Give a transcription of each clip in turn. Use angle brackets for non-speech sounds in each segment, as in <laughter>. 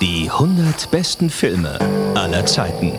Die 100 besten Filme aller Zeiten.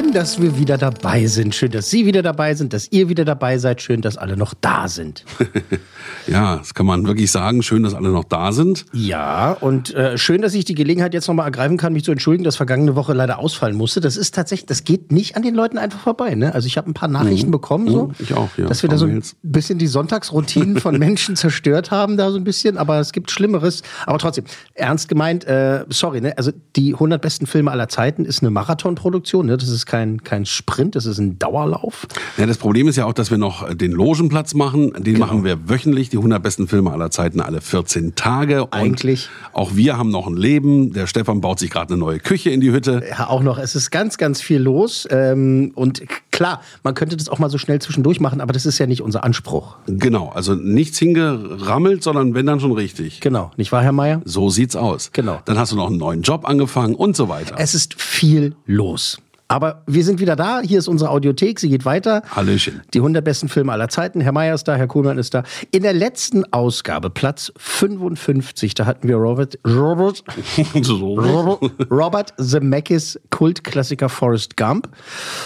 Schön, dass wir wieder dabei sind. Schön, dass Sie wieder dabei sind, dass ihr wieder dabei seid. Schön, dass alle noch da sind. <laughs> Ja, das kann man wirklich sagen. Schön, dass alle noch da sind. Ja, und äh, schön, dass ich die Gelegenheit jetzt nochmal ergreifen kann, mich zu entschuldigen, dass vergangene Woche leider ausfallen musste. Das ist tatsächlich, das geht nicht an den Leuten einfach vorbei. Ne? Also ich habe ein paar Nachrichten bekommen, so, Mhm, ich auch, ja. dass wir da so ein bisschen die Sonntagsroutinen von <laughs> Menschen zerstört haben, da so ein bisschen. Aber es gibt Schlimmeres. Aber trotzdem, ernst gemeint, äh, sorry, ne? also die 100 besten Filme aller Zeiten ist eine Marathonproduktion. Ne? Das ist kein, kein Sprint, das ist ein Dauerlauf. Ja, das Problem ist ja auch, dass wir noch den Logenplatz machen. Den Genau. machen wir wöchentlich, die 100 besten Filme aller Zeiten, alle 14 Tage. Und Eigentlich. Auch wir haben noch ein Leben. Der Stefan baut sich gerade eine neue Küche in die Hütte. Ja, auch noch. Es ist ganz, ganz viel los. Ähm, und klar, man könnte das auch mal so schnell zwischendurch machen, aber das ist ja nicht unser Anspruch. Genau, also nichts hingerammelt, sondern wenn dann schon richtig. Genau, nicht wahr, Herr Mayer? So sieht's aus. Genau. Dann hast du noch einen neuen Job angefangen und so weiter. Es ist viel los. Aber wir sind wieder da. Hier ist unsere Audiothek. Sie geht weiter. Hallöchen. Die 100 besten Filme aller Zeiten. Herr Mayer ist da, Herr Kuhlmann ist da. In der letzten Ausgabe, Platz 55, da hatten wir Robert, Robert. <laughs> Robert, Robert Zemeckis Kultklassiker Forrest Gump.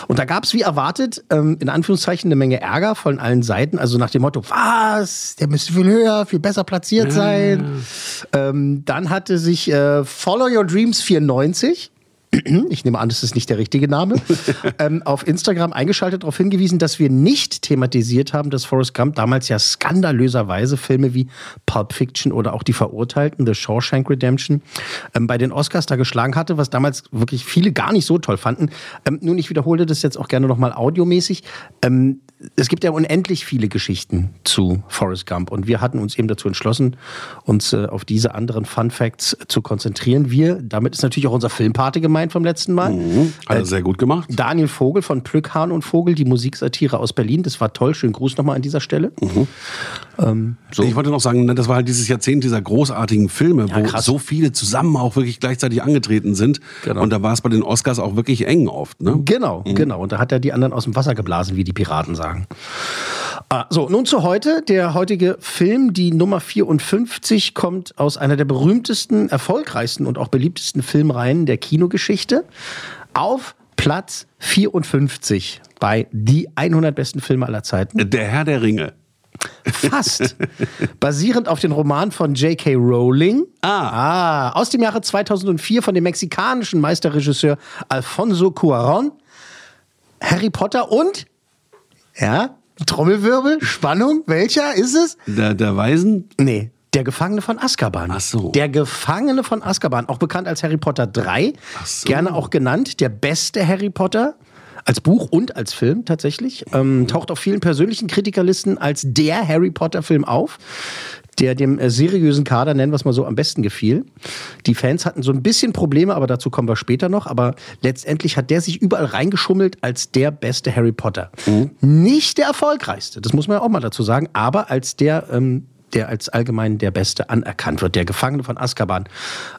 Und da gab es wie erwartet, ähm, in Anführungszeichen, eine Menge Ärger von allen Seiten. Also nach dem Motto, was, der müsste viel höher, viel besser platziert sein. Ähm, dann hatte sich äh, Follow Your Dreams 94 ich nehme an, das ist nicht der richtige Name, <laughs> ähm, auf Instagram eingeschaltet darauf hingewiesen, dass wir nicht thematisiert haben, dass Forrest Gump damals ja skandalöserweise Filme wie Pulp Fiction oder auch Die Verurteilten, The Shawshank Redemption, ähm, bei den Oscars da geschlagen hatte, was damals wirklich viele gar nicht so toll fanden. Ähm, nun, ich wiederhole das jetzt auch gerne nochmal audiomäßig. Ähm, es gibt ja unendlich viele Geschichten zu Forrest Gump und wir hatten uns eben dazu entschlossen, uns äh, auf diese anderen Fun Facts zu konzentrieren. Wir, damit ist natürlich auch unser Filmpate gemeint vom letzten Mal. Hat er sehr gut gemacht. Daniel Vogel von Plück, Hahn und Vogel, die Musiksatire aus Berlin. Das war toll. Schönen Gruß nochmal an dieser Stelle. Ich wollte noch sagen, ne, das war halt dieses Jahrzehnt dieser großartigen Filme, wo krass. so viele zusammen auch wirklich gleichzeitig angetreten sind. Genau. Und da war es bei den Oscars auch wirklich eng oft. Ne? Genau, genau. Und da hat er die anderen aus dem Wasser geblasen, wie die Piraten sagen. Ah, so, nun zu heute. Der heutige Film, die Nummer 54, kommt aus einer der berühmtesten, erfolgreichsten und auch beliebtesten Filmreihen der Kinogeschichte. Auf Platz 54 bei die 100 besten Filme aller Zeiten. Der Herr der Ringe. Fast. <laughs> Basierend auf den Roman von J.K. Rowling. Ah. ah. Aus dem Jahre 2004 von dem mexikanischen Meisterregisseur Alfonso Cuarón. Harry Potter und, ja, Trommelwirbel, Spannung, welcher ist es? Der, der Weisen. Nee, der Gefangene von Azkaban. Ach so. Der Gefangene von Azkaban, auch bekannt als Harry Potter 3. Ach so. Gerne auch genannt der beste Harry Potter. Als Buch und als Film tatsächlich. Ähm, taucht auf vielen persönlichen Kritikerlisten als der Harry Potter-Film auf, der dem äh, seriösen Kader, nennen wir es mal so, am besten gefiel. Die Fans hatten so ein bisschen Probleme, aber dazu kommen wir später noch. Aber letztendlich hat der sich überall reingeschummelt als der beste Harry Potter. Nicht der erfolgreichste, das muss man ja auch mal dazu sagen, aber als der ähm, der als allgemein der Beste anerkannt wird, der Gefangene von Azkaban.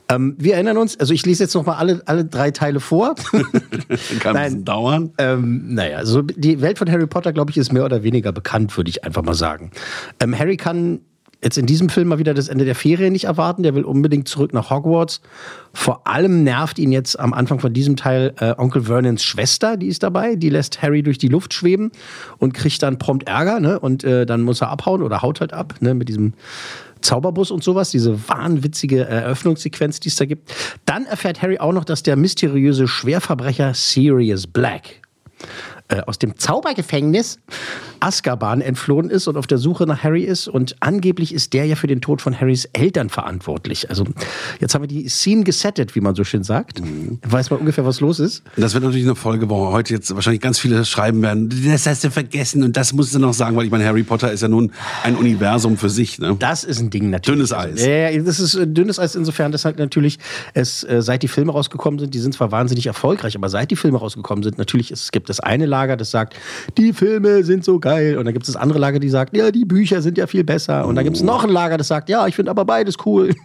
Ähm, wir erinnern uns, also ich lese jetzt noch mal alle, alle drei Teile vor. <laughs> Kann Nein. es dauern. ähm, naja, so die Welt von Harry Potter, glaube ich, ist mehr oder weniger bekannt, würde ich einfach mal sagen. Ähm, Harry kann jetzt in diesem Film mal wieder das Ende der Ferien nicht erwarten. Der will unbedingt zurück nach Hogwarts. Vor allem nervt ihn jetzt am Anfang von diesem Teil äh, Onkel Vernons Schwester, die ist dabei. Die lässt Harry durch die Luft schweben und kriegt dann prompt Ärger. Ne? Und äh, dann muss er abhauen oder haut halt ab ne? mit diesem Zauberbus und sowas, diese wahnwitzige Eröffnungssequenz, die es da gibt. Dann erfährt Harry auch noch, dass der mysteriöse Schwerverbrecher Sirius Black äh, aus dem Zaubergefängnis Azkaban entflohen ist und auf der Suche nach Harry ist. Und angeblich ist der ja für den Tod von Harrys Eltern verantwortlich. Also jetzt haben wir die Scene gesettet, wie man so schön sagt. Mhm. Weiß man ungefähr, was los ist. Das wird natürlich eine Folge, wo heute jetzt wahrscheinlich ganz viele schreiben werden, das hast du vergessen und das musst du noch sagen, weil ich meine, Harry Potter ist ja nun ein Universum für sich. Ne? Das ist ein Ding natürlich. Dünnes Eis. Ja, das ist äh, dünnes Eis insofern, dass halt natürlich es, äh, seit die Filme rausgekommen sind, die sind zwar wahnsinnig erfolgreich, aber seit die Filme rausgekommen sind, natürlich, es gibt das eine Lager, das sagt, die Filme sind so geil. Und dann gibt es das andere Lager, die sagt, ja, die Bücher sind ja viel besser. Und dann gibt es noch ein Lager, das sagt, ja, ich finde aber beides cool.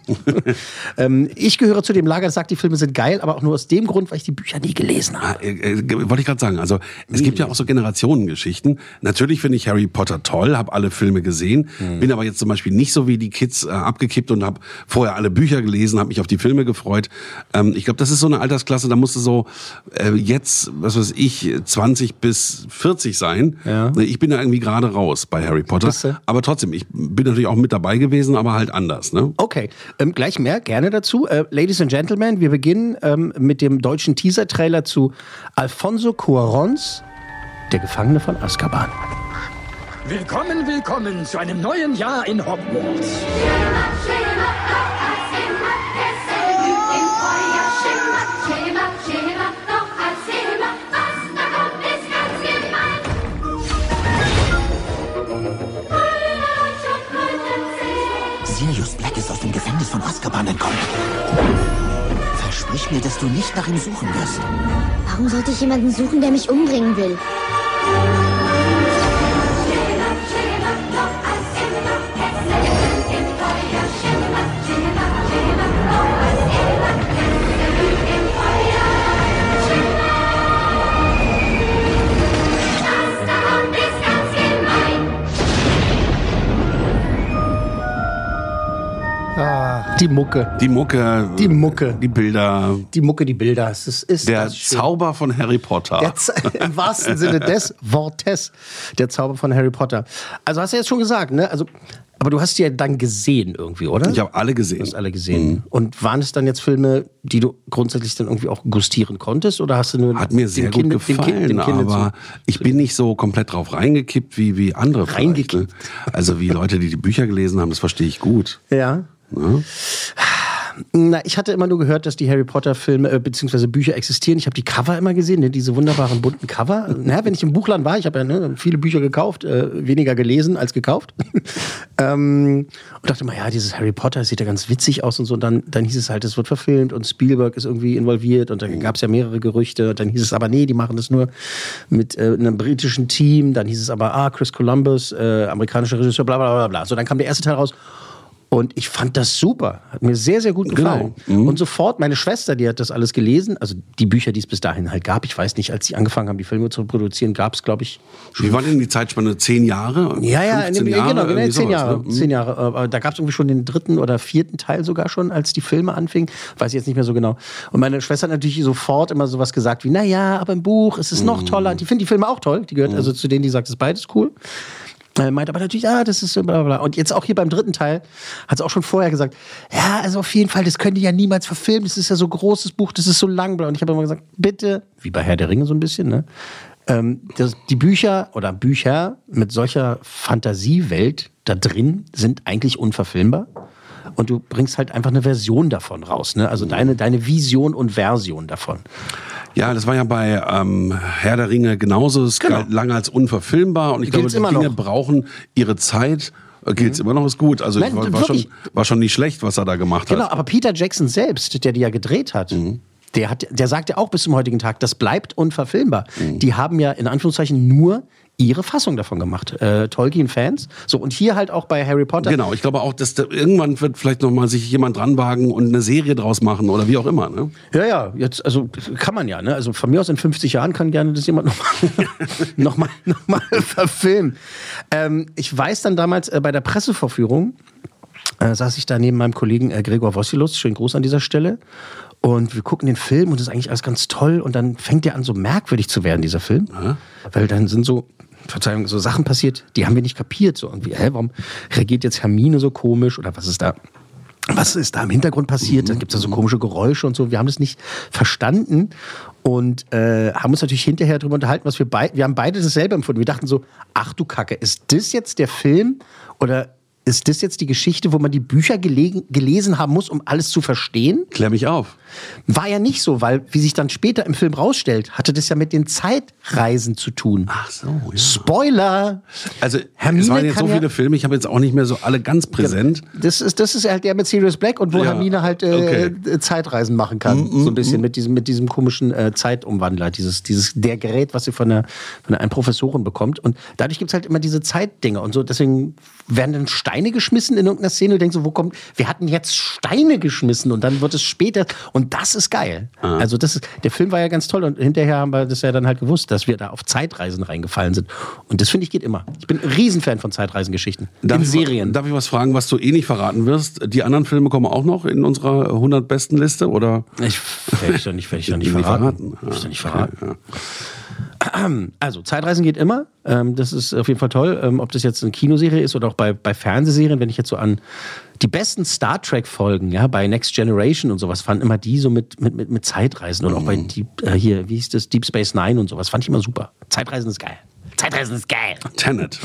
<laughs> ähm, ich gehöre zu dem Lager, das sagt, die Filme sind geil, aber auch nur aus dem Grund, weil ich die Bücher nie gelesen habe. Ah, äh, äh, wollte ich gerade sagen. Also es nie gibt ja auch so Generationengeschichten. Natürlich finde ich Harry Potter toll, habe alle Filme gesehen, mhm. bin aber jetzt zum Beispiel nicht so wie die Kids äh, abgekippt und habe vorher alle Bücher gelesen, habe mich auf die Filme gefreut. Ähm, ich glaube, das ist so eine Altersklasse, da musste so äh, jetzt, was weiß ich, 20 bis 40 sein. Ja. Ich bin da irgendwie gerade raus bei Harry Potter. Aber trotzdem, ich bin natürlich auch mit dabei gewesen, aber halt anders. Ne? Okay, ähm, gleich mehr, gerne dazu. Äh, Ladies and Gentlemen, wir beginnen ähm, mit dem deutschen Teaser-Trailer zu Alfonso Cuarons, der Gefangene von Azkaban. Willkommen, willkommen zu einem neuen Jahr in Hogwarts. Sirius von Azkaban entkommen. Versprich mir, dass du nicht nach ihm suchen wirst. Warum sollte ich jemanden suchen, der mich umbringen will? Die Mucke. Die Mucke. Die Mucke. Die Bilder. Die Mucke, die Bilder. Es ist, ist der Zauber von Harry Potter. <laughs> Im wahrsten Sinne des Wortes. Der Zauber von Harry Potter. Also hast du jetzt schon gesagt, ne? Also, aber du hast die ja dann gesehen irgendwie, oder? Ich habe alle gesehen. Du hast alle gesehen. Mhm. Und waren es dann jetzt Filme, die du grundsätzlich dann irgendwie auch gustieren konntest? Oder hast du nur Hat mir sehr gut kind, gefallen, den kind, den aber ich bin nicht so komplett drauf reingekippt wie, wie andere. Ne? Reingekippt? Also wie Leute, die die Bücher gelesen haben, das verstehe ich gut. Ja. Ne? Na, ich hatte immer nur gehört, dass die Harry Potter Filme äh, bzw. Bücher existieren. Ich habe die Cover immer gesehen, ne? diese wunderbaren bunten Cover. Na, wenn ich im Buchladen war, ich habe ja ne, viele Bücher gekauft, äh, weniger gelesen als gekauft. <laughs> ähm, und dachte immer, ja, dieses Harry Potter sieht ja ganz witzig aus und so. Und dann, dann hieß es halt, es wird verfilmt und Spielberg ist irgendwie involviert und dann gab es ja mehrere Gerüchte. Und dann hieß es aber, nee, die machen das nur mit äh, einem britischen Team. Dann hieß es aber, ah, Chris Columbus, äh, amerikanischer Regisseur, bla bla bla bla. So, dann kam der erste Teil raus. Und ich fand das super. Hat mir sehr, sehr gut genau. gefallen. Genau. Mhm. Und sofort, meine Schwester, die hat das alles gelesen. Also die Bücher, die es bis dahin halt gab. Ich weiß nicht, als sie angefangen haben, die Filme zu produzieren, gab es, glaube ich. Wie war denn die Zeitspanne? Zehn Jahre? Ja, ja, in dem, Jahre, genau, genau zehn sowas, Jahre. Ne? Zehn Jahre. Da gab es irgendwie schon den dritten oder vierten Teil sogar schon, als die Filme anfingen. Weiß ich jetzt nicht mehr so genau. Und meine Schwester hat natürlich sofort immer sowas gesagt wie, naja, aber im Buch ist es noch mhm. toller. Die findet die Filme auch toll. Die gehört mhm. also zu denen, die sagt, es ist beides cool. Er meinte aber natürlich, ah, das ist bla bla. Und jetzt auch hier beim dritten Teil hat es auch schon vorher gesagt, ja, also auf jeden Fall, das könnt ihr ja niemals verfilmen, das ist ja so großes Buch, das ist so lang. Und ich habe immer gesagt, bitte, wie bei Herr der Ringe so ein bisschen, ne? Ähm, das, die Bücher oder Bücher mit solcher Fantasiewelt da drin sind eigentlich unverfilmbar. Und du bringst halt einfach eine Version davon raus, ne? Also deine, deine Vision und Version davon. Ja, das war ja bei ähm, Herr der Ringe genauso. Es genau. galt lange als unverfilmbar und ich Gilt's glaube, die Dinge noch. brauchen ihre Zeit. Äh, Geht's mhm. immer noch ist gut. Also Nein, war, war, schon, war schon nicht schlecht, was er da gemacht genau, hat. Genau, aber Peter Jackson selbst, der die ja gedreht hat, mhm. der, hat, der sagt ja auch bis zum heutigen Tag, das bleibt unverfilmbar. Mhm. Die haben ja in Anführungszeichen nur ihre Fassung davon gemacht. Äh, Tolkien-Fans. So, und hier halt auch bei Harry Potter. Genau, ich glaube auch, dass da irgendwann wird vielleicht nochmal sich jemand dranwagen und eine Serie draus machen oder wie auch immer. Ne? Ja, ja, jetzt, also kann man ja, ne? Also von mir aus in 50 Jahren kann gerne das jemand nochmal <laughs> noch mal, noch mal <laughs> verfilmen. Ähm, ich weiß dann damals äh, bei der Pressevorführung, äh, saß ich da neben meinem Kollegen äh, Gregor Vossilus, schönen Gruß an dieser Stelle. Und wir gucken den Film und das ist eigentlich alles ganz toll. Und dann fängt der an, so merkwürdig zu werden, dieser Film. Ja. Weil dann sind so Verzeihung, so Sachen passiert, die haben wir nicht kapiert. So irgendwie, hä, warum reagiert jetzt Hermine so komisch oder was ist da? Was ist da im Hintergrund passiert? Dann gibt es da so komische Geräusche und so. Wir haben das nicht verstanden. und äh, haben uns natürlich hinterher darüber unterhalten, was wir beide, wir haben beide dasselbe empfunden. Wir dachten so, ach du Kacke, ist das jetzt der Film oder ist das jetzt die Geschichte, wo man die Bücher gelegen, gelesen haben muss, um alles zu verstehen? Klär mich auf. War ja nicht so, weil, wie sich dann später im Film rausstellt, hatte das ja mit den Zeitreisen zu tun. Ach so, ja. Spoiler! Also, Hermine es waren jetzt so ja- viele Filme, ich habe jetzt auch nicht mehr so alle ganz präsent. Das ist, das ist halt der mit Sirius Black und wo Ja, Hermine halt äh, okay. Mm, Zeitreisen machen kann. so ein bisschen mit diesem, mit diesem komischen äh, Zeitumwandler, dieses, dieses, der Gerät, was sie von, der, von einer Professorin bekommt. Und dadurch gibt's halt immer diese Zeitdinger und so. Deswegen werden dann Steine geschmissen in irgendeiner Szene und denkst so, wo kommt, wir hatten jetzt Steine geschmissen und dann wird es später. Und das ist geil. Ah. Also das ist, der Film war ja ganz toll und hinterher haben wir das ja dann halt gewusst, dass wir da auf Zeitreisen reingefallen sind. Und das finde ich geht immer. Ich bin ein Riesenfan von Zeitreisengeschichten. in ich, Serien. Darf ich was fragen, was du eh nicht verraten wirst? Die anderen Filme kommen auch noch in unserer 100 besten Liste oder? Ich werde ich doch nicht, ich doch nicht verraten. verraten. Werd ich doch nicht Ah, verraten. okay, Also, Zeitreisen geht immer. Ähm, das ist auf jeden Fall toll. Ähm, ob das jetzt eine Kinoserie ist oder auch bei, bei Fernsehserien, wenn ich jetzt so an die besten Star Trek-Folgen, ja, bei Next Generation und sowas, fanden immer die so mit, mit, mit, mit Zeitreisen und auch bei Deep, äh, hier, wie hieß das, Deep Space Nine und sowas, fand ich immer super. Zeitreisen ist geil. Zeitreisen ist geil. Tenet.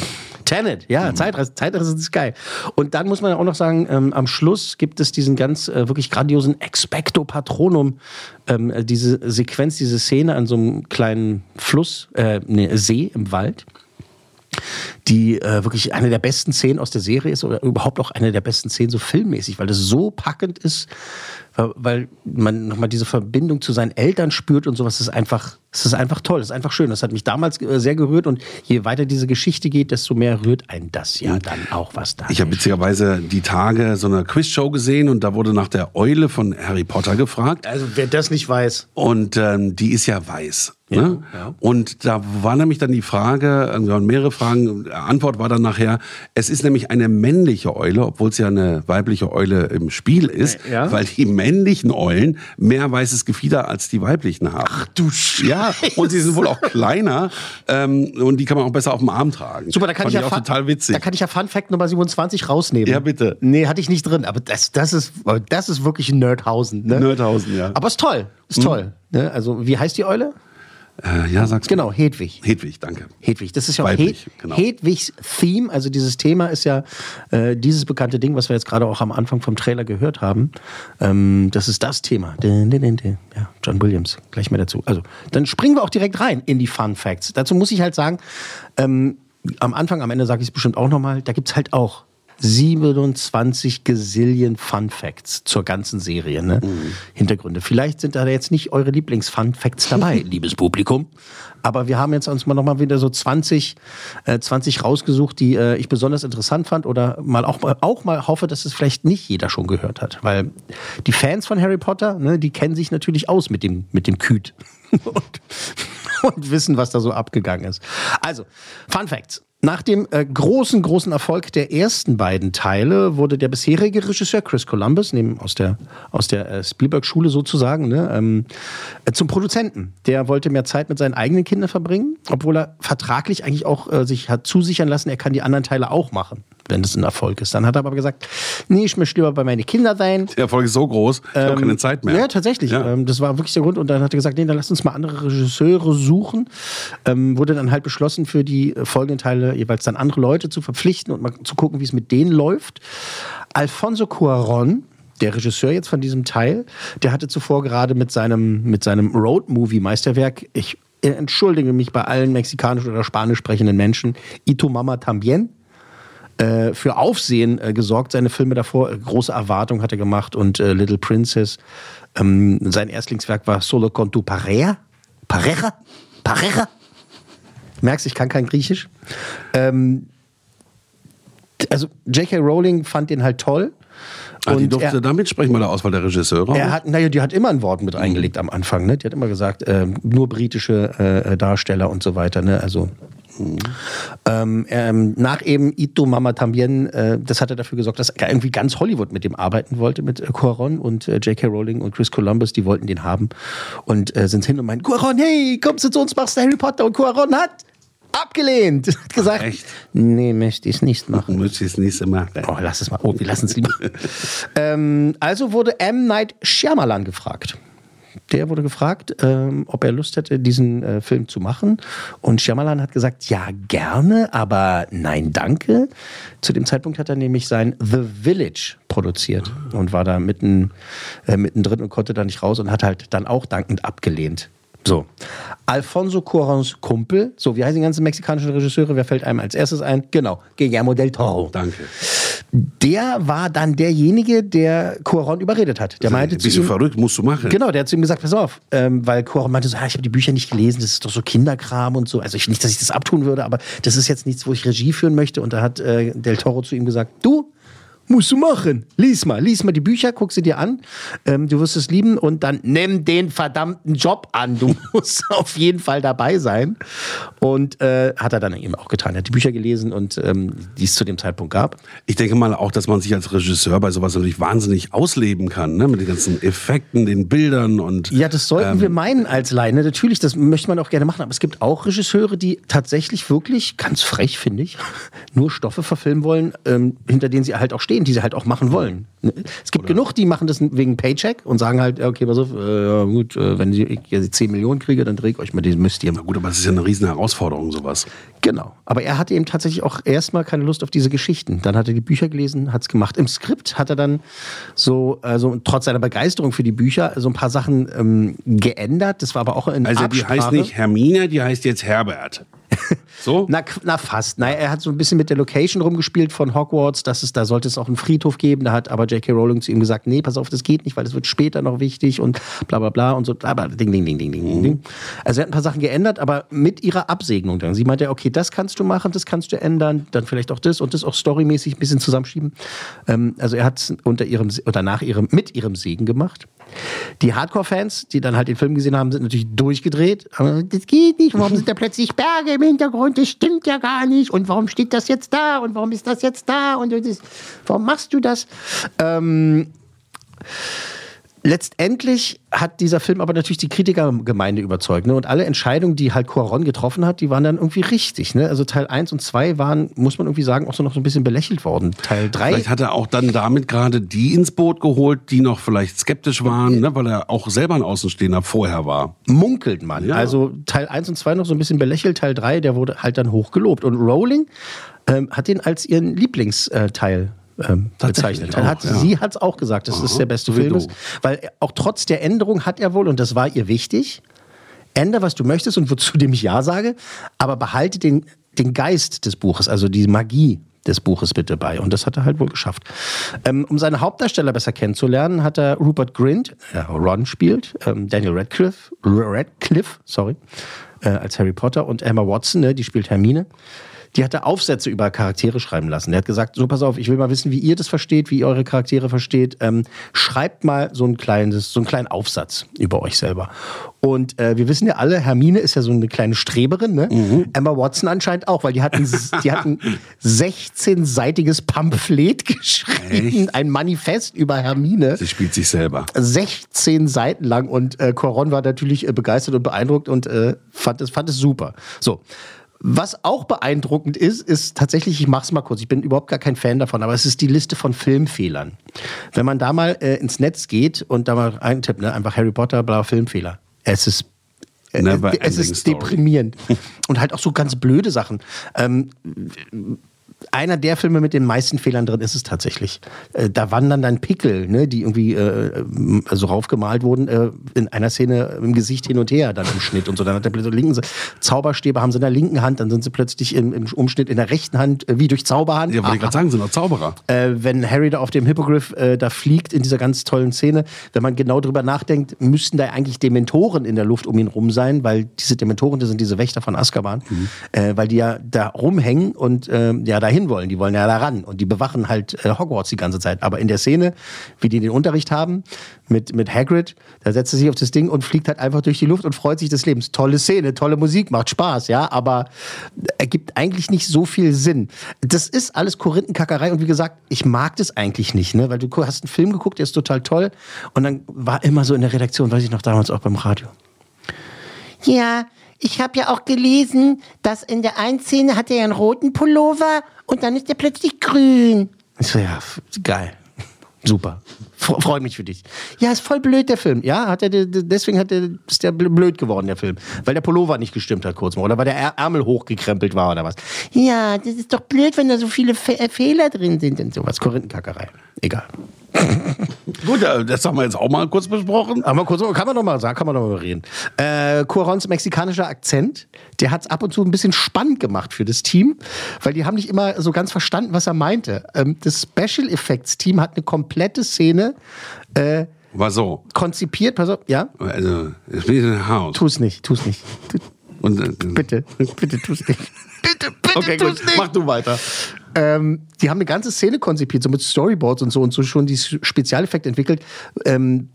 Tenet, ja, Zeitreise, Zeitreise ist geil. Und dann muss man ja auch noch sagen, ähm, am Schluss gibt es diesen ganz äh, wirklich grandiosen Expecto Patronum, ähm, äh, diese Sequenz, diese Szene an so einem kleinen Fluss, äh, nee, See im Wald die äh, wirklich eine der besten Szenen aus der Serie ist oder überhaupt auch eine der besten Szenen so filmmäßig, weil das so packend ist, weil- weil man nochmal diese Verbindung zu seinen Eltern spürt und sowas. Das ist einfach, das ist einfach toll, das ist einfach schön. Das hat mich damals äh, sehr gerührt und je weiter diese Geschichte geht, desto mehr rührt einen das ja dann auch was da. Ich habe witzigerweise die Tage so eine Quizshow gesehen und da wurde nach der Eule von Harry Potter gefragt. also wer das nicht weiß, Und ähm, die ist ja weiß. Ne? ja. Und da war nämlich dann die Frage, äh, waren mehrere Fragen, Antwort war dann nachher, es ist nämlich eine männliche Eule, obwohl es ja eine weibliche Eule im Spiel ist, Ja. weil die männlichen Eulen mehr weißes Gefieder als die weiblichen haben. Ach du Ja, und sie sind wohl auch kleiner ähm, und die kann man auch besser auf dem Arm tragen. Super, da kann Fand ich ja auch Fun- total witzig. Da kann ich ja Fun Fact Nummer 27 rausnehmen. Ja, bitte. Nee, hatte ich nicht drin, aber das, das ist das ist wirklich ein Nerdhausen, ne? Nerdhausen, ja. Aber ist toll, ist toll, ne? Also, wie heißt die Eule? Äh, ja, sag's Genau, Hedwig. mal. Hedwig, danke. Hedwig, das ist ja auch Weiblich, Hed genau. Hedwigs Theme, also dieses Thema ist ja äh, dieses bekannte Ding, was wir jetzt gerade auch am Anfang vom Trailer gehört haben. Ähm, das ist das Thema. Ja, John Williams, gleich mehr dazu. Also, dann springen wir auch direkt rein in die Fun Facts. Dazu muss ich halt sagen, ähm, am Anfang, am Ende sage ich es bestimmt auch nochmal, da gibt's halt auch 27 Gazillion Fun Facts zur ganzen Serie, ne? Hintergründe. Vielleicht sind da jetzt nicht eure Lieblings-Fun Facts dabei, <laughs> liebes Publikum. Aber wir haben jetzt uns mal nochmal wieder so 20, äh, 20 rausgesucht, die äh, ich besonders interessant fand oder mal auch, mal auch mal hoffe, dass es vielleicht nicht jeder schon gehört hat. Weil die Fans von Harry Potter, ne, die kennen sich natürlich aus mit dem, mit dem Küt. <laughs> und, und wissen, was da so abgegangen ist. Also, Fun Facts. Nach dem äh, großen, großen Erfolg der ersten beiden Teile wurde der bisherige Regisseur Chris Columbus, neben, aus der, aus der äh, Spielberg-Schule sozusagen, ne, ähm, äh, zum Produzenten. Der wollte mehr Zeit mit seinen eigenen Kindern verbringen, obwohl er vertraglich eigentlich auch äh, sich hat zusichern lassen, er kann die anderen Teile auch machen, wenn es ein Erfolg ist. Dann hat er aber gesagt, nee, ich möchte lieber bei meine Kinder sein. Der Erfolg ist so groß, ich habe keine Zeit mehr. Ja, tatsächlich. Ja. Ähm, das war wirklich der Grund. Und dann hat er gesagt, nee, dann lasst uns mal andere Regisseure suchen. Ähm, wurde dann halt beschlossen, für die äh, folgenden Teile jeweils dann andere Leute zu verpflichten und mal zu gucken, wie es mit denen läuft. Alfonso Cuaron, der Regisseur jetzt von diesem Teil, der hatte zuvor gerade mit seinem, mit seinem Road-Movie-Meisterwerk, ich entschuldige mich bei allen mexikanisch oder spanisch sprechenden Menschen, Ito Mama Tambien, äh, für Aufsehen äh, gesorgt. Seine Filme davor, äh, große Erwartung hat er gemacht und Little Princess. Ähm, sein Erstlingswerk war Solo con tu pareja. Pareja? Pareja? Merkst, ich kann kein Griechisch. Ähm, also J.K. Rowling fand den halt toll. Ah, die Und durfte er- da mitsprechen bei der Auswahl der Regisseure. er hat, naja, die hat immer ein Wort mit eingelegt am Anfang. Ne? Die hat immer gesagt, ähm, nur britische äh, Darsteller und so weiter. Ne? Also ähm, ähm, nach eben Ito Mama Tambien, äh, das hat er dafür gesorgt, dass irgendwie ganz Hollywood mit dem arbeiten wollte, mit äh, Cuaron und äh, J.K. Rowling und Chris Columbus, die wollten den haben und äh, sind hin und meinten, Cuaron, hey, kommst du zu uns, machst du Harry Potter und Cuaron hat abgelehnt. <laughs> Hat gesagt, echt? nee, möchte ich nicht machen. Möchte ich das nächste Mal. Oh, lass es mal. Oh, wir lassen es lieber. <laughs> ähm, also wurde M. Night Shyamalan gefragt. Der wurde gefragt, ähm, ob er Lust hätte, diesen äh, Film zu machen. Und Shyamalan hat gesagt, ja, gerne, aber nein, danke. Zu dem Zeitpunkt hat er nämlich sein The Village produziert und war da mitten, äh, mittendrin und konnte da nicht raus und hat halt dann auch dankend abgelehnt. So, Alfonso Cuarons Kumpel, so, wie heißen die ganzen mexikanischen Regisseure? Wer fällt einem als erstes ein? Genau, Guillermo del Toro. Danke. Der war dann derjenige, der Cuaron überredet hat. Der meinte Bist zu ihm, verrückt, musst du machen. Genau, der hat zu ihm gesagt, pass auf, ähm, weil Cuaron meinte so, ah, ich habe die Bücher nicht gelesen, das ist doch so Kinderkram und so. Also ich, nicht, dass ich das abtun würde, aber das ist jetzt nichts, wo ich Regie führen möchte. Und da hat äh, Del Toro zu ihm gesagt, du, musst du machen. Lies mal, lies mal die Bücher, guck sie dir an. Ähm, du wirst es lieben und dann nimm den verdammten Job an. Du <laughs> musst auf jeden Fall dabei sein. Und äh, hat er dann eben auch getan. Er hat die Bücher gelesen und ähm, die es zu dem Zeitpunkt gab. Ich denke mal auch, dass man sich als Regisseur bei sowas natürlich wahnsinnig ausleben kann, ne? mit den ganzen Effekten, den Bildern und. Ja, das sollten ähm, wir meinen als Leine. Natürlich, das möchte man auch gerne machen. Aber es gibt auch Regisseure, die tatsächlich wirklich, ganz frech finde ich, <laughs> nur Stoffe verfilmen wollen, ähm, hinter denen sie halt auch stehen, die sie halt auch machen wollen. Es gibt genug, die machen das wegen Paycheck und sagen halt, okay, pass auf, äh, gut, äh, wenn ich jetzt 10 Millionen kriege, dann drehe ich euch mal den Mist hier. Na gut, aber es ist ja eine riesen Herausforderung, sowas. Genau. Aber er hatte eben tatsächlich auch erstmal keine Lust auf diese Geschichten. Dann hat er die Bücher gelesen, hat es gemacht. Im Skript hat er dann so, also trotz seiner Begeisterung für die Bücher, so ein paar Sachen ähm, geändert. Das war aber auch in Also die Absprache. heißt nicht Hermine, die heißt jetzt Herbert. So? <laughs> Na, na fast. Na, er hat so ein bisschen mit der Location rumgespielt von Hogwarts, dass es, da sollte es auch einen Friedhof geben. Da hat aber J.K. Rowling zu ihm gesagt, nee, pass auf, das geht nicht, weil das wird später noch wichtig und bla bla bla und so. Aber ding, ding, ding, ding, ding, ding, ding. Also er hat ein paar Sachen geändert, aber mit ihrer Absegnung dann. Sie meinte, okay, das kannst du machen, das kannst du ändern, dann vielleicht auch das und das auch storymäßig ein bisschen zusammenschieben. Ähm, also er hat es unter ihrem oder nach ihrem, mit ihrem Segen gemacht. Die Hardcore-Fans, die dann halt den Film gesehen haben, sind natürlich durchgedreht. Das geht nicht. Warum sind da plötzlich Berge im Hintergrund? Das stimmt ja gar nicht. Und warum steht das jetzt da? Und warum ist das jetzt da? Und das, warum machst du das? Ähm, letztendlich hat dieser Film aber natürlich die Kritikergemeinde überzeugt. Ne? Und alle Entscheidungen, die halt Cuaron getroffen hat, die waren dann irgendwie richtig. Ne? Also Teil 1 und 2 waren, muss man irgendwie sagen, auch so noch so ein bisschen belächelt worden. Teil 3 Vielleicht hat er auch dann damit gerade die ins Boot geholt, die noch vielleicht skeptisch waren, ne? weil er auch selber ein Außenstehender vorher war. munkelt man. Ja. Also Teil 1 und 2 noch so ein bisschen belächelt, Teil 3, der wurde halt dann hoch gelobt. Und Rowling ähm, hat den als ihren Lieblingsteil ähm, bezeichnet. auch, hat, ja. Sie hat es auch gesagt, dass das der beste so wie Film du. ist. Weil auch trotz der Änderung hat er wohl, und das war ihr wichtig, änder, was du möchtest und wozu dem ich Ja sage, aber behalte den, den Geist des Buches, also die Magie des Buches bitte bei. Und das hat er halt wohl geschafft. Ähm, um seine Hauptdarsteller besser kennenzulernen, hat er Rupert Grint, der Ron spielt, ähm, Daniel Radcliffe, Radcliffe, sorry, äh, als Harry Potter und Emma Watson, ne, die spielt Hermine. Die hat er Aufsätze über Charaktere schreiben lassen. Der hat gesagt, so pass auf, ich will mal wissen, wie ihr das versteht, wie ihr eure Charaktere versteht. Ähm, schreibt mal so ein kleines, so einen kleinen Aufsatz über euch selber. Und äh, wir wissen ja alle, Hermine ist ja so eine kleine Streberin, ne? Emma Watson anscheinend auch, weil die hat ein, <laughs> die hat ein 16-seitiges Pamphlet geschrieben, ein Manifest über Hermine. Sie spielt sich selber. 16 Seiten lang und äh, Coron war natürlich äh, begeistert und beeindruckt und äh, fand, es, fand es super. So. Was auch beeindruckend ist, ist tatsächlich, ich mach's mal kurz, ich bin überhaupt gar kein Fan davon, aber es ist die Liste von Filmfehlern. Wenn man da mal äh, ins Netz geht und da mal eintippt, ne, einfach Harry Potter, bla, Filmfehler. Es ist äh, Never es ist story. deprimierend. <laughs> Und halt auch so ganz blöde Sachen. Ähm, einer der Filme mit den meisten Fehlern drin ist es tatsächlich. Äh, da wandern dann Pickel, ne, die irgendwie äh, so raufgemalt wurden, äh, in einer Szene im Gesicht hin und her, dann im Schnitt und so. Dann hat der plötzlich linken Zauberstäbe haben sie in der linken Hand, dann sind sie plötzlich im, im Umschnitt in der rechten Hand, äh, wie durch Zauberhand. Ja, wollte ich gerade sagen, sind auch Zauberer. äh, wenn Harry da auf dem Hippogriff äh, da fliegt in dieser ganz tollen Szene, wenn man genau drüber nachdenkt, müssten da eigentlich Dementoren in der Luft um ihn rum sein, weil diese Dementoren, das sind diese Wächter von Azkaban, äh, weil die ja da rumhängen und äh, ja dahin wollen, die wollen ja da ran und die bewachen halt äh, Hogwarts die ganze Zeit. Aber in der Szene, wie die den Unterricht haben mit, mit Hagrid, da setzt er sich auf das Ding und fliegt halt einfach durch die Luft und freut sich des Lebens. Tolle Szene, tolle Musik, macht Spaß, ja, aber ergibt eigentlich nicht so viel Sinn. Das ist alles Korinthenkackerei und wie gesagt, ich mag das eigentlich nicht, ne? weil du hast einen Film geguckt, der ist total toll und dann war immer so in der Redaktion, weiß ich noch damals auch beim Radio. Ja, ich habe ja auch gelesen, dass in der einen Szene hat er ja einen roten Pullover und dann ist er plötzlich grün. Ich so, ja, geil. <laughs> Super. Fre- Freue mich für dich. Ja, ist voll blöd, der Film. Ja, hat er, deswegen hat der, ist der bl- blöd geworden, der Film. Weil der Pullover nicht gestimmt hat, kurz mal. Oder weil der Är- Ärmel hochgekrempelt war oder was. Ja, das ist doch blöd, wenn da so viele Fe Fehler drin sind und sowas. Korinthenkackerei. Egal. Gut, das haben wir jetzt auch mal kurz besprochen. Aber kurz, kann man doch mal sagen, kann man doch mal reden. Äh, Corons mexikanischer Akzent, der hat es ab und zu ein bisschen spannend gemacht für das Team, weil die haben nicht immer so ganz verstanden, was er meinte. Ähm, das Special Effects Team hat eine komplette Szene äh, War so. konzipiert. Pass auf, ja? Also, ich bin in Haus. Tu es nicht, tu es nicht. Und, äh, bitte, bitte tu es nicht. <laughs> Bitte, bitte Okay, tu gut. es nicht. Mach du weiter. Ähm, die haben eine ganze Szene konzipiert, so mit Storyboards und so und so schon die Spezialeffekte entwickelt. Ähm,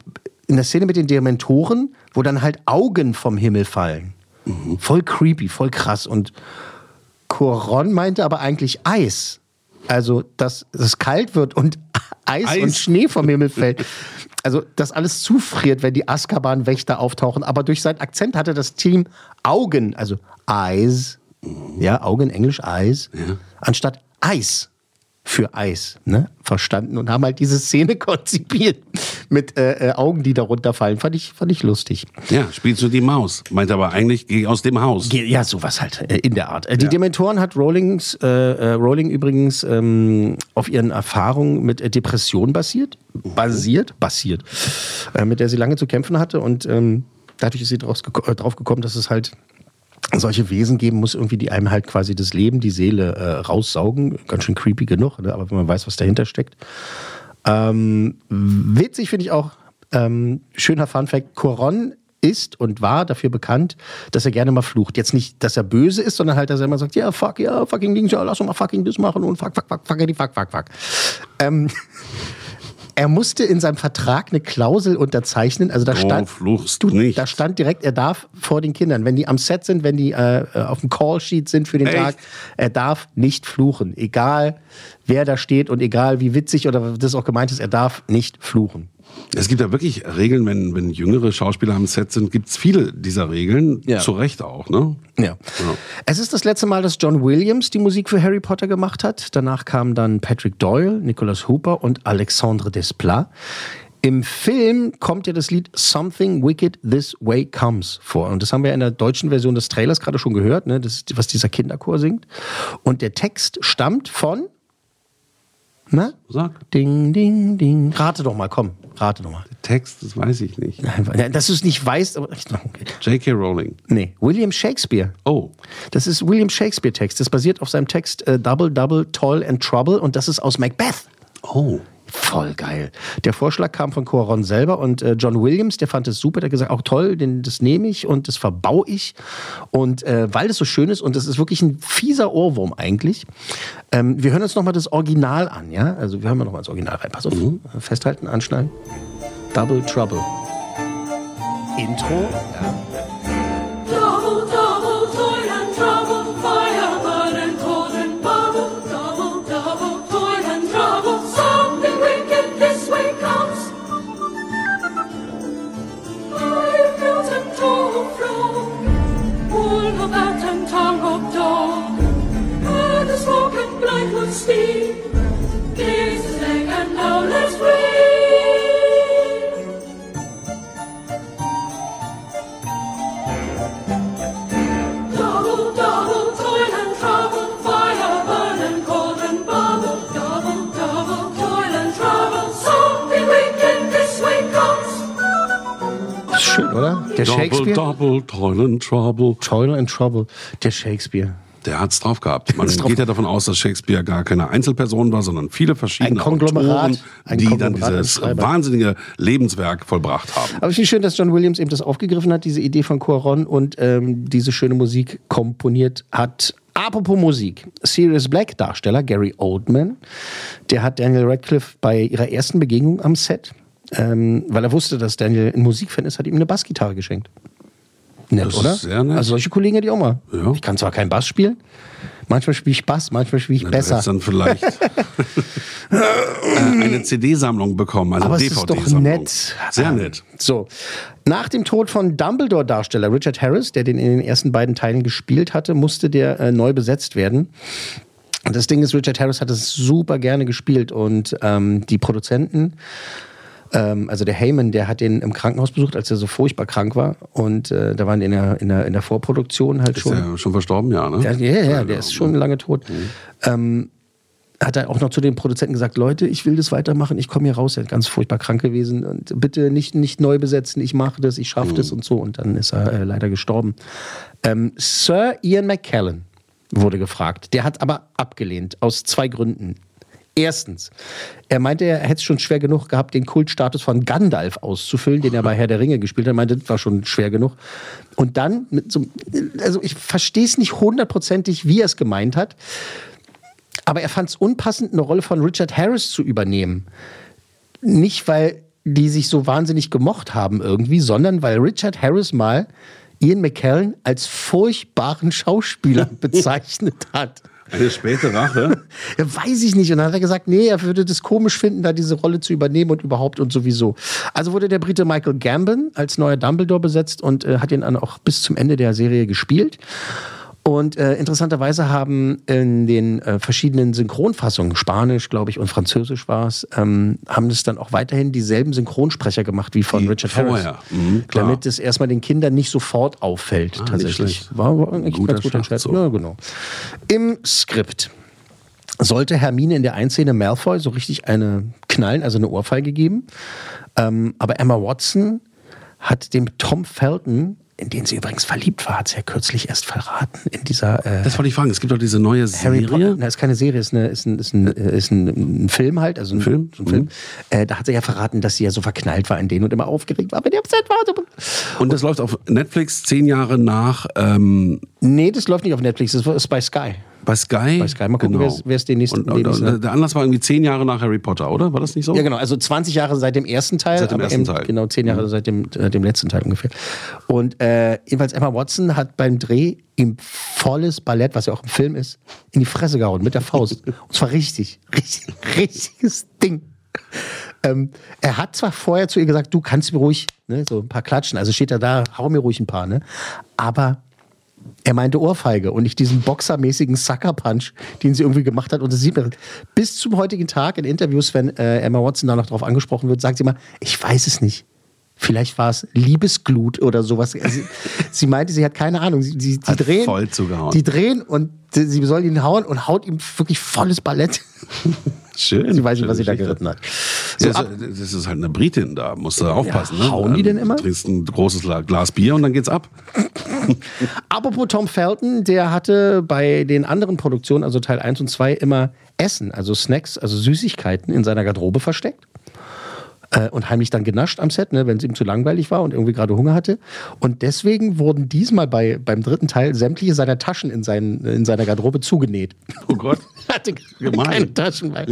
in der Szene mit den Dementoren, wo dann halt Augen vom Himmel fallen. Voll creepy, voll krass. Und Coron meinte aber eigentlich Eis. Also, dass es kalt wird und Eis, <laughs> Eis. und Schnee vom Himmel fällt. Also, dass alles zufriert, wenn die Azkaban-Wächter auftauchen. Aber durch seinen Akzent hatte das Team Augen, also Eyes, ja, Augen, Englisch Eyes, anstatt Eis für Eis, ne? Verstanden und haben halt diese Szene <laughs> konzipiert mit äh, äh, Augen, die da runterfallen. Fand ich, fand ich lustig. Ja, spielst du die Maus. Meint aber eigentlich, geh aus dem Haus. Ge- Ja, sowas halt, äh, in der Art. Äh, Die Dementoren hat Rowlings, äh, äh, Rowling übrigens ähm, auf ihren Erfahrungen mit Depressionen basiert, basiert, basiert, äh, mit der sie lange zu kämpfen hatte und ähm, dadurch ist sie äh, drauf gekommen, dass es halt solche Wesen geben muss, irgendwie, die einem halt quasi das Leben, die Seele äh, raussaugen. Ganz schön creepy genug, ne? aber wenn man weiß, was dahinter steckt. Ähm, witzig finde ich auch, ähm, schöner Funfact, Coron ist und war dafür bekannt, dass er gerne mal flucht. Jetzt nicht, dass er böse ist, sondern halt, dass er immer sagt, ja, fuck, ja, fucking Dings, ja, lass uns mal fucking das machen und fuck, fuck, fuck, fuck, fuck, fuck, fuck. Ähm, <laughs> er musste in seinem Vertrag eine Klausel unterzeichnen, also da Du stand, fluchst nicht. da stand direkt, er darf vor den Kindern, wenn die am Set sind, wenn die äh, äh, auf dem Callsheet sind für den Echt? Tag, er darf nicht fluchen. Egal, wer da steht und egal, wie witzig oder das auch gemeint ist, er darf nicht fluchen. Es gibt ja wirklich Regeln, wenn, wenn jüngere Schauspieler am Set sind, gibt es viele dieser Regeln. Ja. Zu Recht auch, ne? Ja. Es ist das letzte Mal, dass John Williams die Musik für Harry Potter gemacht hat. Danach kamen dann Patrick Doyle, Nicholas Hooper und Alexandre Desplat. Im Film kommt ja das Lied Something Wicked This Way Comes vor. Und das haben wir in der deutschen Version des Trailers gerade schon gehört, ne? das ist, was dieser Kinderchor singt. Und der Text stammt von. Na? Sag. Ding, ding, ding. Rate doch mal, komm, rate doch mal. Text, das weiß ich nicht. <laughs> Nein, Dass du es nicht weißt, aber. Okay. J.K. Rowling. Nee, William Shakespeare. Oh. Das ist William Shakespeare Text. Das basiert auf seinem Text äh, Double, Double, Toil and Trouble und das ist aus Macbeth. Oh. Voll geil. Der Vorschlag kam von Coron selber und äh, John Williams, der fand es super, der hat gesagt, auch toll, den, das nehme ich und das verbau ich. Und äh, weil das so schön ist und das ist wirklich ein fieser Ohrwurm eigentlich. Ähm, wir hören uns nochmal das Original an, ja? Also wir hören mal nochmal ins Original rein. Pass auf, festhalten, anschneiden. Double Trouble. Intro. Ja. Schön, oder? Der Shakespeare. Double, double, toil and trouble. Toil and Trouble. Der Shakespeare. Der hat's drauf gehabt. Man geht ja davon aus, dass Shakespeare gar keine Einzelperson war, sondern viele verschiedene Ein Konglomerat. Autoren, Ein die dann Konglomerat dieses wahnsinnige Lebenswerk vollbracht haben. Aber ich finde schön, dass John Williams eben das aufgegriffen hat, diese Idee von Coron und ähm, diese schöne Musik komponiert hat. Apropos Musik. Sirius Black Darsteller Gary Oldman, der hat Daniel Radcliffe bei ihrer ersten Begegnung am Set, ähm, weil er wusste, dass Daniel ein Musikfan ist, hat ihm eine Bassgitarre geschenkt. Nett, Das ist oder? sehr nett. Also solche Kollegen hätte ich auch mal. Ja. Ich kann zwar keinen Bass spielen, manchmal spiele ich Bass, manchmal spiele ich Du besser. hättest dann vielleicht <laughs> äh, eine CD-Sammlung bekommen, eine Aber es ist doch DVD-Sammlung. nett. Sehr nett. So, nach dem Tod von Dumbledore-Darsteller Richard Harris, der den in den ersten beiden Teilen gespielt hatte, musste der äh, neu besetzt werden. Und das Ding ist, Richard Harris hat es super gerne gespielt und ähm, die Produzenten Ähm, also der Heyman, der hat den im Krankenhaus besucht, als er so furchtbar krank war. Und äh, da waren die in der, in der, in der Vorproduktion halt Ist schon. der schon verstorben, ja, ne? Ja, ja, ja, der ist schon lange tot. Ähm, hat er auch noch zu den Produzenten gesagt, Leute, ich will das weitermachen, ich komme hier raus, er ist ganz furchtbar krank gewesen und bitte nicht, nicht neu besetzen, ich mache das, ich schaffe das und so und dann ist er äh, leider gestorben. Ähm, Sir Ian McKellen wurde gefragt, der hat aber abgelehnt, aus zwei Gründen. Erstens, er meinte, er hätte es schon schwer genug gehabt, den Kultstatus von Gandalf auszufüllen, den er bei Herr der Ringe gespielt hat. Er meinte, das war schon schwer genug. Und dann, so, also ich verstehe es nicht hundertprozentig, wie er es gemeint hat, aber er fand es unpassend, eine Rolle von Richard Harris zu übernehmen. Nicht, weil die sich so wahnsinnig gemocht haben irgendwie, sondern weil Richard Harris mal Ian McKellen als furchtbaren Schauspieler <laughs> bezeichnet hat. Eine späte Rache. <laughs> Ja, weiß ich nicht. Und dann hat er gesagt, nee, er würde das komisch finden, da diese Rolle zu übernehmen und überhaupt und sowieso. Also wurde der Brite Michael Gambon als neuer Dumbledore besetzt und äh, hat ihn dann auch bis zum Ende der Serie gespielt. Und äh, interessanterweise haben in den äh, verschiedenen Synchronfassungen, Spanisch, glaube ich, und Französisch war es, ähm, haben das dann auch weiterhin dieselben Synchronsprecher gemacht wie von Wie Richard vorher. Harris. Mhm, klar. damit es erstmal den Kindern nicht sofort auffällt, Ah, tatsächlich. War, war eigentlich Guter ganz gut entscheidend. Schachzug. Ja, genau. Im Skript sollte Hermine in der Einszene Malfoy so richtig eine knallen, also eine Ohrfeige geben. Ähm, aber Emma Watson hat dem Tom Felton, in den sie übrigens verliebt war, hat sie ja kürzlich erst verraten, in dieser äh, Das wollte ich fragen. Es gibt doch diese neue Harry Potter. Serie. Na, ist keine Serie, ist, eine, ist, ein, ist, ein, ist ein, ein Film halt, also ein, Film? So ein Film. Äh, da hat sie ja verraten, dass sie ja so verknallt war in den und immer aufgeregt war, wenn die am Set war. So. Und das läuft auf Netflix zehn Jahre nach ähm, Nee, das läuft nicht auf Netflix, das ist bei Sky. Bei Sky. Bei Sky. Mal gucken, wer es- wer es den nächsten- Und, und, hat. der Anlass war irgendwie zehn Jahre nach Harry Potter, oder? War das nicht so? Ja, genau. Also 20 Jahre seit dem ersten Teil. Seit dem ersten Teil. Mhm. Genau, 10 Jahre seit dem, äh, dem letzten Teil ungefähr. Und äh, jedenfalls Emma Watson hat beim Dreh ihm volles Ballett, was ja auch im Film ist, in die Fresse gehauen mit der Faust. <laughs> Und zwar richtig, richtig, richtiges Ding. Ähm, er hat zwar vorher zu ihr gesagt, du kannst mir ruhig ne, so ein paar klatschen, also steht er da, hau mir ruhig ein paar, ne? Aber er meinte Ohrfeige und nicht diesen boxermäßigen Sucker-Punch, den sie irgendwie gemacht hat. Und das sieht man bis zum heutigen Tag in Interviews, wenn äh, Emma Watson da noch drauf angesprochen wird, sagt sie immer, ich weiß es nicht. Vielleicht war es Liebesglut oder sowas. Also, sie, <laughs> sie meinte, sie hat keine Ahnung. Sie, sie, die Hat drehen, voll zugehauen. Die drehen und sie sie soll ihn hauen und haut ihm wirklich volles Ballett. <laughs> Schön. Sie weiß nicht, was sie da geritten hat. So, So, das, ist halt eine Britin, da musst du aufpassen. ne? hauen die denn immer? Du trinkst ein großes Glas Bier und dann geht's ab. <laughs> Apropos Tom Felton, der hatte bei den anderen Produktionen, also Teil 1 und 2, immer Essen, also Snacks, also Süßigkeiten in seiner Garderobe versteckt. Äh, und heimlich dann genascht am Set, ne, wenn es ihm zu langweilig war und irgendwie gerade Hunger hatte. Und deswegen wurden diesmal bei, beim dritten Teil sämtliche seiner Taschen in, seinen, in seiner Garderobe zugenäht. Oh Gott. <laughs> Er hatte Gemein. keine Taschen, weil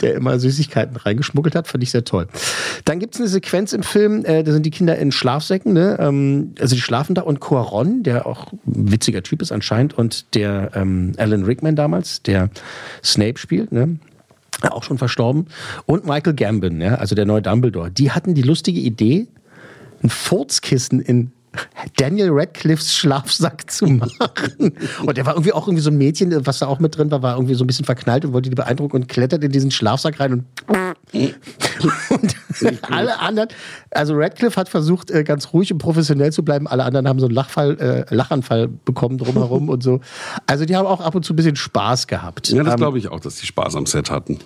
der immer Süßigkeiten reingeschmuggelt hat. Fand ich sehr toll. Dann gibt es eine Sequenz im Film, äh, da sind die Kinder in Schlafsäcken. Ne? Ähm, also die schlafen da und Quaron, der auch ein witziger Typ ist anscheinend, und der ähm, Alan Rickman damals, der Snape spielt, ne? Auch schon verstorben, und Michael Gambon, ja? also der neue Dumbledore, die hatten die lustige Idee, ein Furzkissen in Daniel Radcliffes Schlafsack zu machen. Und der war irgendwie auch irgendwie so ein Mädchen, was da auch mit drin war, war irgendwie so ein bisschen verknallt und wollte die beeindrucken und klettert in diesen Schlafsack rein und, und alle anderen, also Radcliffe hat versucht, äh, ganz ruhig und professionell zu bleiben. Alle anderen haben so einen Lachfall, äh, Lachanfall bekommen drumherum und so. Also die haben auch ab und zu ein bisschen Spaß gehabt. Ja, das Ähm, glaube ich auch, dass die Spaß am Set hatten.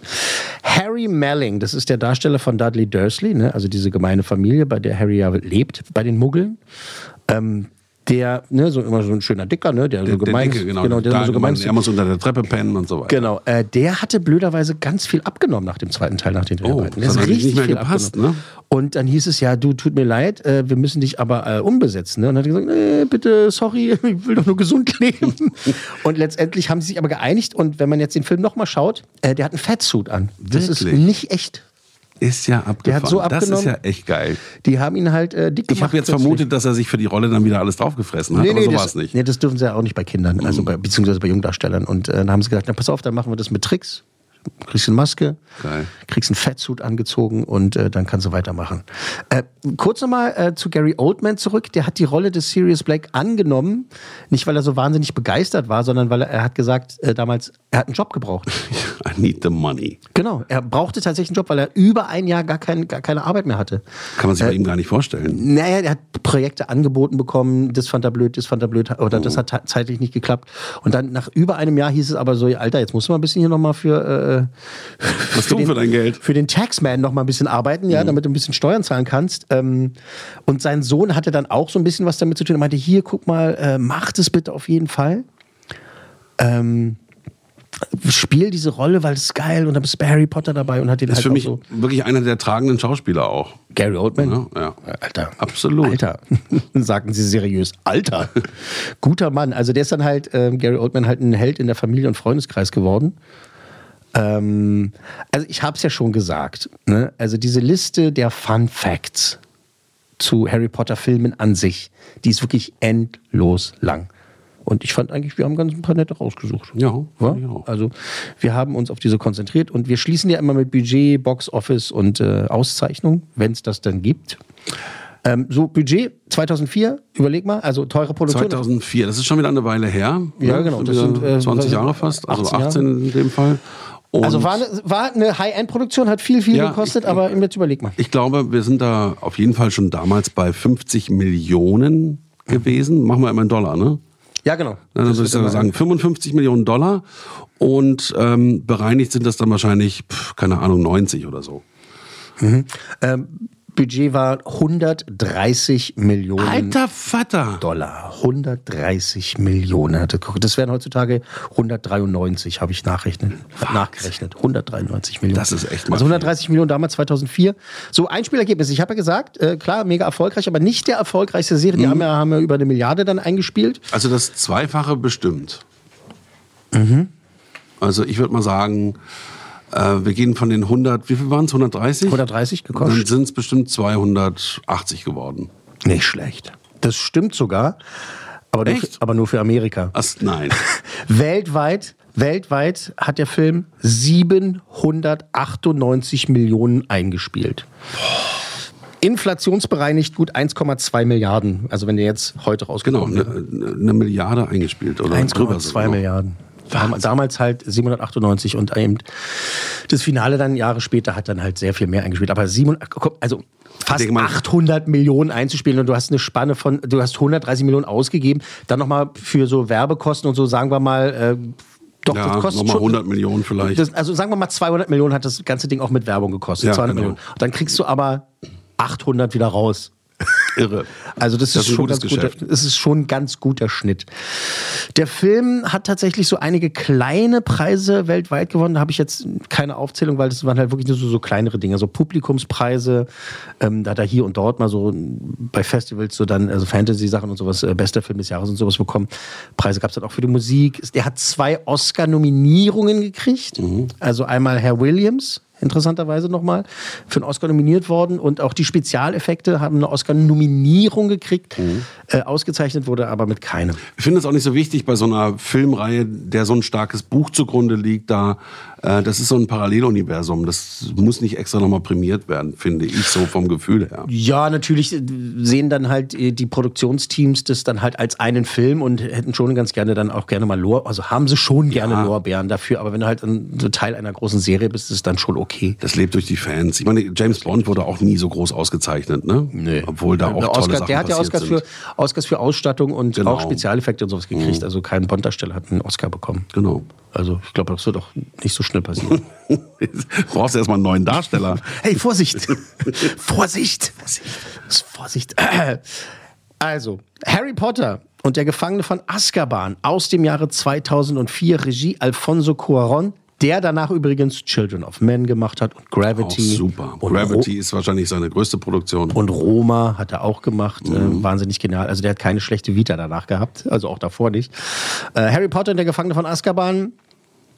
Harry Melling, das ist der Darsteller von Dudley Dursley, ne? also diese gemeine Familie, bei der Harry ja lebt, bei den Muggeln. Ähm, der, ne, so immer so ein schöner Dicker, ne, der, Der, so gemein der ist. Dicke, genau. genau der so gemein ist. er muss unter der Treppe pennen und so weiter. Genau, äh, der hatte blöderweise ganz viel abgenommen nach dem zweiten Teil, nach den Dreharbeiten. das Der hat natürlich nicht mehr gepasst, abgenommen. Und dann hieß es ja, du, tut mir leid, äh, wir müssen dich aber äh, umbesetzen. Ne? Und dann hat er gesagt, nee, bitte, sorry, <laughs> ich will doch nur gesund leben. <laughs> und letztendlich haben sie sich aber geeinigt und wenn man jetzt den Film nochmal schaut, äh, der hat einen Fettsuit an. Das ist Wirklich? nicht echt. Ist ja abgefahren. Der hat so das ist abgenommen. ja echt geil. Die haben ihn halt äh, dick Ich gemacht. habe jetzt plötzlich. vermutet, dass er sich für die Rolle dann wieder alles draufgefressen hat, Nee, aber nee, so war das, es nicht. nee, das dürfen sie ja auch nicht bei Kindern, also bei, beziehungsweise bei Jungdarstellern. Und äh, dann haben sie gesagt, na pass auf, dann machen wir das mit Tricks. Kriegst eine Maske, Geil. kriegst einen Fettsuit angezogen und äh, dann kannst du weitermachen. Äh, kurz nochmal äh, zu Gary Oldman zurück. Der hat die Rolle des Sirius Black angenommen, nicht weil er so wahnsinnig begeistert war, sondern weil er, er hat gesagt, äh, damals, er hat einen Job gebraucht. <laughs> I need the money. Genau, er brauchte tatsächlich einen Job, weil er über ein Jahr gar, kein, gar keine Arbeit mehr hatte. Kann man sich bei ihm gar nicht vorstellen. Naja, er hat Projekte angeboten bekommen, das fand er blöd, das fand er blöd, oder das hat zeitlich nicht geklappt. Und dann nach über einem Jahr hieß es aber so, Alter, jetzt musst du mal ein bisschen hier nochmal für, äh, Was tun für dein Geld? für den Taxman noch mal ein bisschen arbeiten, ja, damit du ein bisschen Steuern zahlen kannst. Ähm, und sein Sohn hatte dann auch so ein bisschen was damit zu tun. Er meinte, hier, guck mal, äh, mach das bitte auf jeden Fall. Ähm, spiel diese Rolle, weil es ist geil und dann bei Harry Potter dabei und hat den Ist halt für auch mich so. wirklich einer der tragenden Schauspieler auch. Gary Oldman? Ja, ja. Alter. Absolut. Alter. <laughs> Sagten sie seriös. Alter. <laughs> Guter Mann. Also der ist dann halt, ähm, Gary Oldman, halt ein Held in der Familie- und Freundeskreis geworden. Ähm, also ich habe es ja schon gesagt. Ne? Also diese Liste der Fun Facts zu Harry Potter Filmen an sich, die ist wirklich endlos lang. Und ich fand eigentlich, wir haben ganz ein paar nette rausgesucht. Ja. Also wir haben uns auf diese konzentriert und wir schließen ja immer mit Budget, Box Office und äh, Auszeichnung, wenn es das dann gibt. Ähm, so Budget 2004, überleg mal, also teure Produktion. 2004, das ist schon wieder eine Weile her. Ja, ne? genau, das sind, äh, 20 was- Jahre fast, also 18 Jahre. 18 in dem Fall. Und also war eine, war eine High-End-Produktion, hat viel, viel Ja, gekostet, ich- aber jetzt überleg mal. ich glaube, wir sind da auf jeden Fall schon damals bei 50 Millionen gewesen. Machen wir immer in Dollar, ne? Ja, genau. Dann würde ich sogar sagen 55 Millionen Dollar und ähm, bereinigt sind das dann wahrscheinlich, pf, keine Ahnung, 90 oder so. Ähm, Budget war 130 Millionen Alter Vater! Dollar. 130 Millionen. Hatte- Das wären heutzutage 193, habe ich nachrechnet, nachgerechnet. 193 Millionen. Das ist echt mal Also 130 Millionen damals 2004. So Einspielergebnis. Ich habe ja gesagt, äh, klar, mega erfolgreich, aber nicht der erfolgreichste Serie. Die Mhm. haben, ja, haben ja über eine Milliarde dann eingespielt. Also das Zweifache bestimmt. Also ich würde mal sagen, äh, wir gehen von den 100, wie viel waren es? 130? 130 Dann gekostet. sind es bestimmt 280 geworden. Nicht schlecht. Das stimmt sogar. Aber nur, für, aber nur für Amerika. Ach, nein. <laughs> Weltweit, weltweit hat der Film 798 Millionen eingespielt. Inflationsbereinigt gut 1,2 Milliarden. Also wenn der jetzt heute Genau, rausgekommen eine, eine Milliarde eingespielt oder drüber 1,2 sogar. Milliarden. Dam- Damals halt 798 und eben das Finale dann Jahre später hat dann halt sehr viel mehr eingespielt. Aber 700, guck, also fast denke mal- 800 Millionen einzuspielen und du hast eine Spanne von, du hast 130 Millionen ausgegeben, dann nochmal für so Werbekosten und so, sagen wir mal, äh, doch, Ja, das kostet nochmal schon, 100 Millionen vielleicht. das, also sagen wir mal 200 Millionen hat das ganze Ding auch mit Werbung gekostet. Ja, 200 genau. Millionen. Und dann kriegst du aber 800 wieder raus. Irre. Also das, Das ist ist schon ganz guter, das ist schon ein ganz guter Schnitt. Der Film hat tatsächlich so einige kleine Preise weltweit gewonnen. Da habe ich jetzt keine Aufzählung, weil das waren halt wirklich nur so, so kleinere Dinge, so Publikumspreise. Ähm, da hat er hier und dort mal so bei Festivals so dann also Fantasy-Sachen und sowas, äh, bester Film des Jahres und sowas bekommen. Preise gab es dann auch für die Musik. Der hat zwei Oscar-Nominierungen gekriegt. Also einmal Herr Williams interessanterweise nochmal, für einen Oscar nominiert worden. Und auch die Spezialeffekte haben eine Oscar-Nominierung gekriegt, äh, ausgezeichnet wurde aber mit keinem. Ich finde es auch nicht so wichtig bei so einer Filmreihe, der so ein starkes Buch zugrunde liegt, da das ist so ein Paralleluniversum. Das muss nicht extra nochmal prämiert werden, finde ich so vom Gefühl her. Ja, natürlich äh, sehen dann halt äh, die Produktionsteams das dann halt als einen Film und hätten schon ganz gerne dann auch gerne mal Lor, also haben sie schon gerne Ja. Lorbeeren dafür, aber wenn du halt ein Teil einer großen Serie bist, ist es dann schon okay. Das lebt durch die Fans. Ich meine, James Bond wurde auch nie so groß ausgezeichnet, ne? Nee. Obwohl da auch Der tolle Oscar, Sachen der hat ja Oscars für. Oscars für Ausstattung und Genau. auch Spezialeffekte und sowas gekriegt. Also kein Bond-Darsteller hat einen Oscar bekommen. Genau. Also ich glaube, das wird auch nicht so schnell passieren. <laughs> Brauchst du erstmal einen neuen Darsteller. Hey, Vorsicht! <laughs> Vorsicht! Vorsicht! <clears throat> Also, Harry Potter und der Gefangene von Azkaban aus dem Jahre 2004, Regie Alfonso Cuarón, der danach übrigens Children of Men gemacht hat und Auch Gravity. super. Und Gravity ist wahrscheinlich seine größte Produktion. Und Roma hat er auch gemacht. Mhm. Äh, wahnsinnig genial. Also der hat keine schlechte Vita danach gehabt. Also auch davor nicht. Äh, Harry Potter und der Gefangene von Azkaban.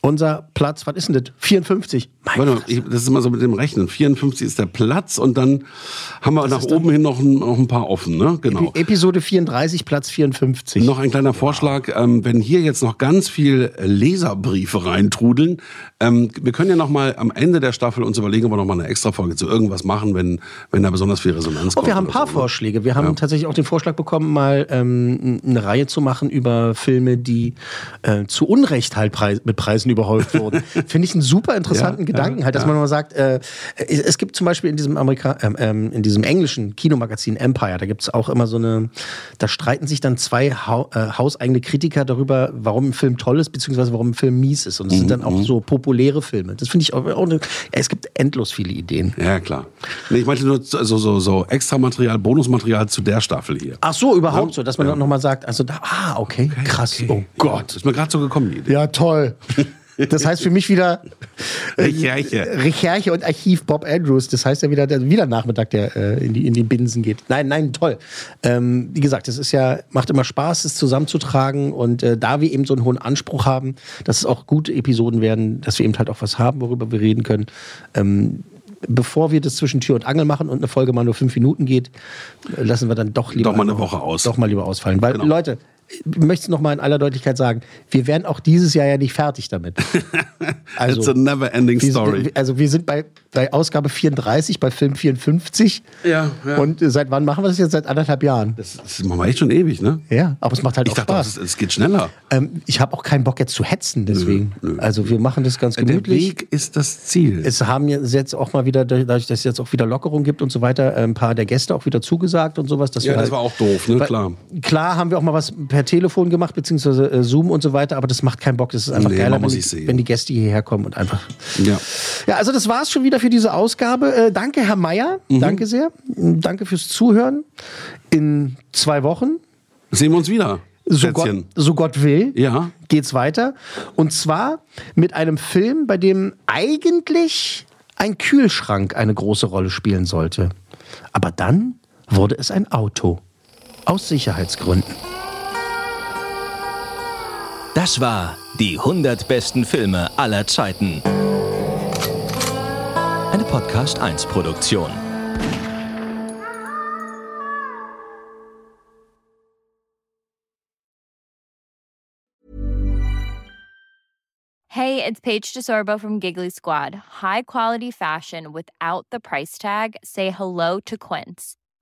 Unser Platz, was ist denn das? 54. Mein Warte ich, das ist immer so mit dem Rechnen. 54 ist der Platz und dann haben wir nach oben hin noch ein, noch ein paar offen, ne? Genau. Episode 34, Platz 54. Noch ein kleiner Vorschlag, ähm, wenn hier jetzt noch ganz viel Leserbriefe reintrudeln, ähm, wir können ja noch mal am Ende der Staffel uns überlegen, ob wir noch mal eine Extra-Folge zu irgendwas machen, wenn, wenn da besonders viel Resonanz Oh, kommt. wir haben ein paar so, ne? Vorschläge. Wir haben Ja. tatsächlich auch den Vorschlag bekommen, mal ähm, eine Reihe zu machen über Filme, die äh, zu Unrecht halt Preis, mit Preisen Bösen überhäuft wurden. <laughs> Finde ich einen super interessanten Ja, Gedanken, ja, halt, dass ja. man mal sagt, äh, es gibt zum Beispiel in diesem Amerika ähm, ähm, in diesem englischen Kinomagazin Empire, da gibt es auch immer so eine, da streiten sich dann zwei hau äh, hauseigene Kritiker darüber, warum ein Film toll ist, beziehungsweise warum ein Film mies ist. Und es sind dann auch so populäre Filme. Das finde ich auch, auch eine, es gibt endlos viele Ideen. Ja, klar. Nee, ich meinte nur so, so, so Extramaterial, Bonusmaterial zu der Staffel hier. Ach so, überhaupt so, dass man dann nochmal sagt, also da, ah, okay, krass, oh Gott. Ist mir gerade so gekommen, die Idee. Ja, toll. <laughs> Das heißt für mich wieder Recherche. Recherche und Archiv Bob Andrews. Das heißt ja wieder, der, wieder Nachmittag, der äh, in, die, in die Binsen geht. Nein, nein, toll. Ähm, wie gesagt, es ist ja, macht immer Spaß, es zusammenzutragen. Und äh, da wir eben so einen hohen Anspruch haben, dass es auch gute Episoden werden, dass wir eben halt auch was haben, worüber wir reden können. Ähm, Bevor wir das zwischen Tür und Angel machen und eine Folge mal nur fünf Minuten geht, äh, lassen wir dann doch lieber Doch mal eine Woche aus. Doch mal lieber ausfallen. Weil, Genau. Leute, ich möchte es noch mal in aller Deutlichkeit sagen, wir werden auch dieses Jahr ja nicht fertig damit. <laughs> Also, It's a never ending wir, story. wir- Also wir sind bei, bei Ausgabe 34, bei Film 54. Ja, ja. Und äh, seit wann machen wir das jetzt? Seit anderthalb Jahren. Das, das machen wir echt schon ewig, ne? Ja, aber es macht halt Ich auch dachte, Spaß. es, geht schneller. ähm, ich habe auch keinen Bock jetzt zu hetzen, deswegen. Also wir machen das ganz Der gemütlich. Weg ist das Ziel. Es haben jetzt auch mal wieder, dadurch, dass es jetzt auch wieder Lockerung gibt und so weiter, ein paar der Gäste auch wieder zugesagt und sowas. Ja, das halt, war auch doof, ne? Klar. Klar haben wir auch mal was per Telefon gemacht, beziehungsweise äh, Zoom und so weiter, aber das macht keinen Bock. Das ist einfach Nee, geiler, wenn die, wenn die Gäste hierher kommen und einfach. Ja. Ja, also das war's schon wieder für diese Ausgabe. Äh, danke, Herr Meier. Mhm. Danke sehr. Danke fürs Zuhören. In zwei Wochen, Sehen wir uns wieder. so Gott, so Gott will, Ja. geht's weiter. Und zwar mit einem Film, bei dem eigentlich ein Kühlschrank eine große Rolle spielen sollte. Aber dann wurde es ein Auto. Aus Sicherheitsgründen. Das war die 100 besten Filme aller Zeiten. Eine Podcast 1 Produktion. Hey, it's Paige DeSorbo from Giggly Squad. High quality fashion without the price tag. Say hello to Quince.